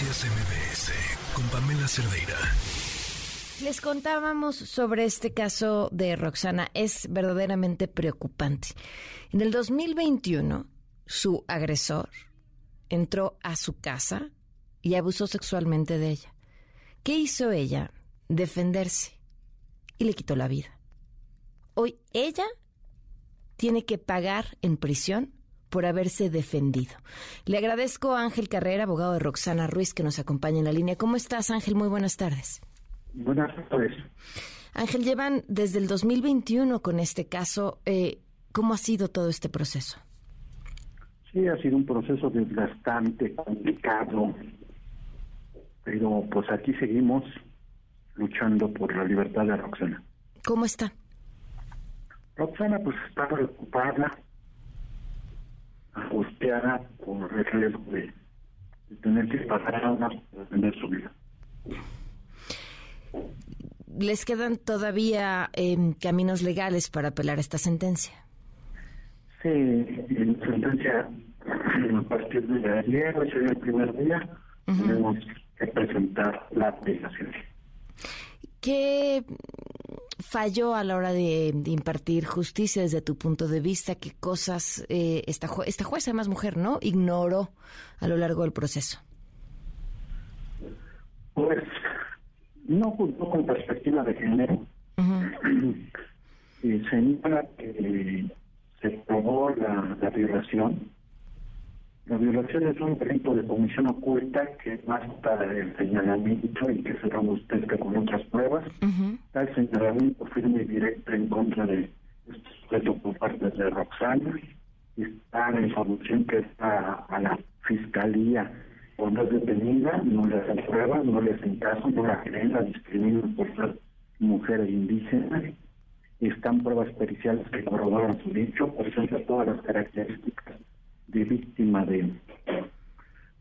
Noticias MBS con Pamela Cerdeira. Les contábamos sobre este caso de Roxana. Es verdaderamente preocupante. En el 2021, su agresor entró a su casa y abusó sexualmente de ella. ¿Qué hizo ella? Defenderse y le quitó la vida. Hoy ella tiene que pagar en prisión por haberse defendido. Le agradezco a Ángel Carrera, abogado de Roxana Ruiz, que nos acompaña en la línea. ¿Cómo estás, Ángel? Muy buenas tardes. Buenas tardes. Ángel, llevan desde el 2021 con este caso. Eh, ¿Cómo ha sido todo este proceso? Sí, ha sido un proceso desgastante, complicado, pero pues aquí seguimos luchando por la libertad de Roxana. ¿Cómo está? Roxana pues está preocupada, angustiada por el riesgo de, tener que pasar a una defender su vida. ¿Les quedan todavía eh, caminos legales para apelar esta sentencia? Sí, en sentencia a partir de ayer, sería el primer día, tenemos que presentar la apelación. ¿Qué falló a la hora de, impartir justicia desde tu punto de vista? ¿Qué cosas eh, esta, esta jueza, además mujer, ¿no? Ignoró a lo largo del proceso. Pues no juzgó con perspectiva de género. y señala que se probó la, la violación la violación es un delito de comisión oculta que basta el señalamiento y que se robustezca con otras pruebas. El señalamiento firme y directo en contra de este sujeto por parte de Roxana. Está la información que está a la fiscalía cuando es detenida, no le hacen pruebas, no le hacen caso, no la creen, la discriminan por ser mujer indígena. Están pruebas periciales que corroboran su dicho, presenta todas las características de víctima de,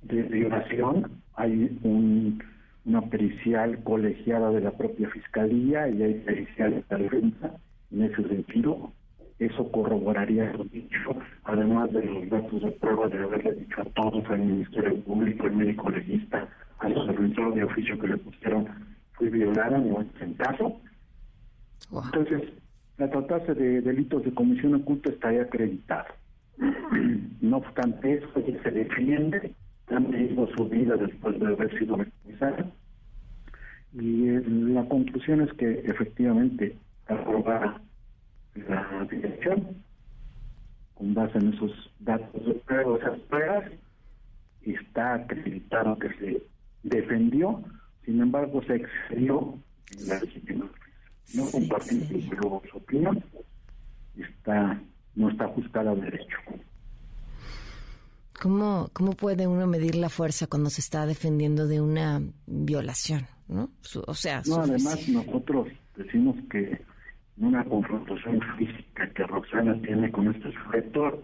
de violación. Hay un, una pericial colegiada de la propia fiscalía y hay periciales de defensa en ese sentido. Eso corroboraría lo dicho, además de los datos de prueba de haberle dicho a todos, al Ministerio Público, el médico legista, al supervisor de oficio que le pusieron, fue violada, no en caso. Entonces, la tratarse de delitos de comisión oculta estaría acreditado. No obstante eso, ella se defiende, también hizo su vida después de haber sido victimizada. Y la conclusión es que efectivamente aprobada la dirección con base en esos datos de prueba, esas pruebas, está acreditado que se defendió, sin embargo se excedió en la legítima No compartimos su opinión, está no está ajustada al derecho. ¿Cómo, ¿Cómo puede uno medir la fuerza cuando se está defendiendo de una violación? ¿no? o sea, no, además nosotros decimos que en una confrontación física que Roxana tiene con este sujeto,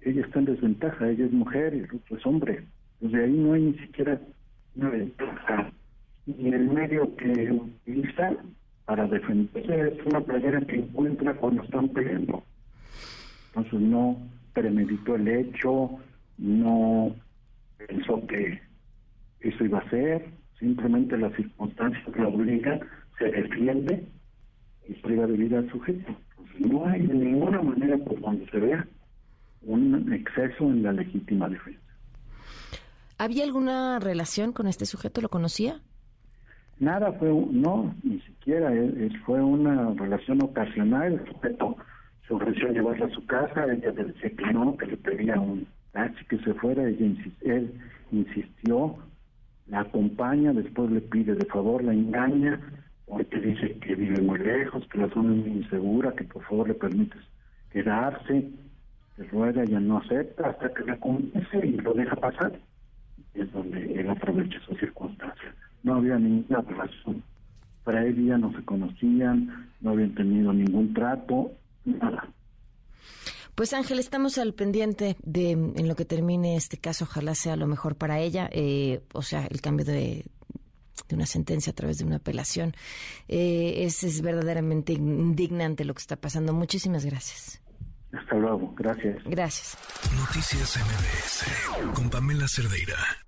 ella está en desventaja, ella es mujer y el otro es hombre. Desde ahí no hay ni siquiera una ventaja. Y el medio que utiliza para defenderse es una playera que encuentra cuando están peleando. Entonces no premeditó el hecho, no pensó que eso iba a ser, simplemente las circunstancias que lo obligan, se defiende y priva de vida al sujeto. no hay de ninguna manera por donde se vea un exceso en la legítima defensa. ¿Había alguna relación con este sujeto? ¿Lo conocía? Nada, fue, no, ni siquiera, fue una relación ocasional. El sujeto se ofreció llevarla a su casa, ella le decía que no, que le pedía un taxi que se fuera, ella él insistió, la acompaña, después le pide de favor, la engaña, porque dice que vive muy lejos, que la zona es muy insegura, que por favor le permites quedarse, se ruega, ella no acepta hasta que la convence y lo deja pasar. es donde él aprovecha esa circunstancia. No había ninguna relación. Para él ya no se conocían, no habían tenido ningún trato, pues Ángel, estamos al pendiente de en lo que termine este caso, ojalá sea lo mejor para ella, eh, o sea, el cambio de, una sentencia a través de una apelación. Eh, es, es verdaderamente indignante lo que está pasando. Muchísimas gracias. Hasta luego, gracias. Gracias. Noticias MBS con Pamela Cerdeira.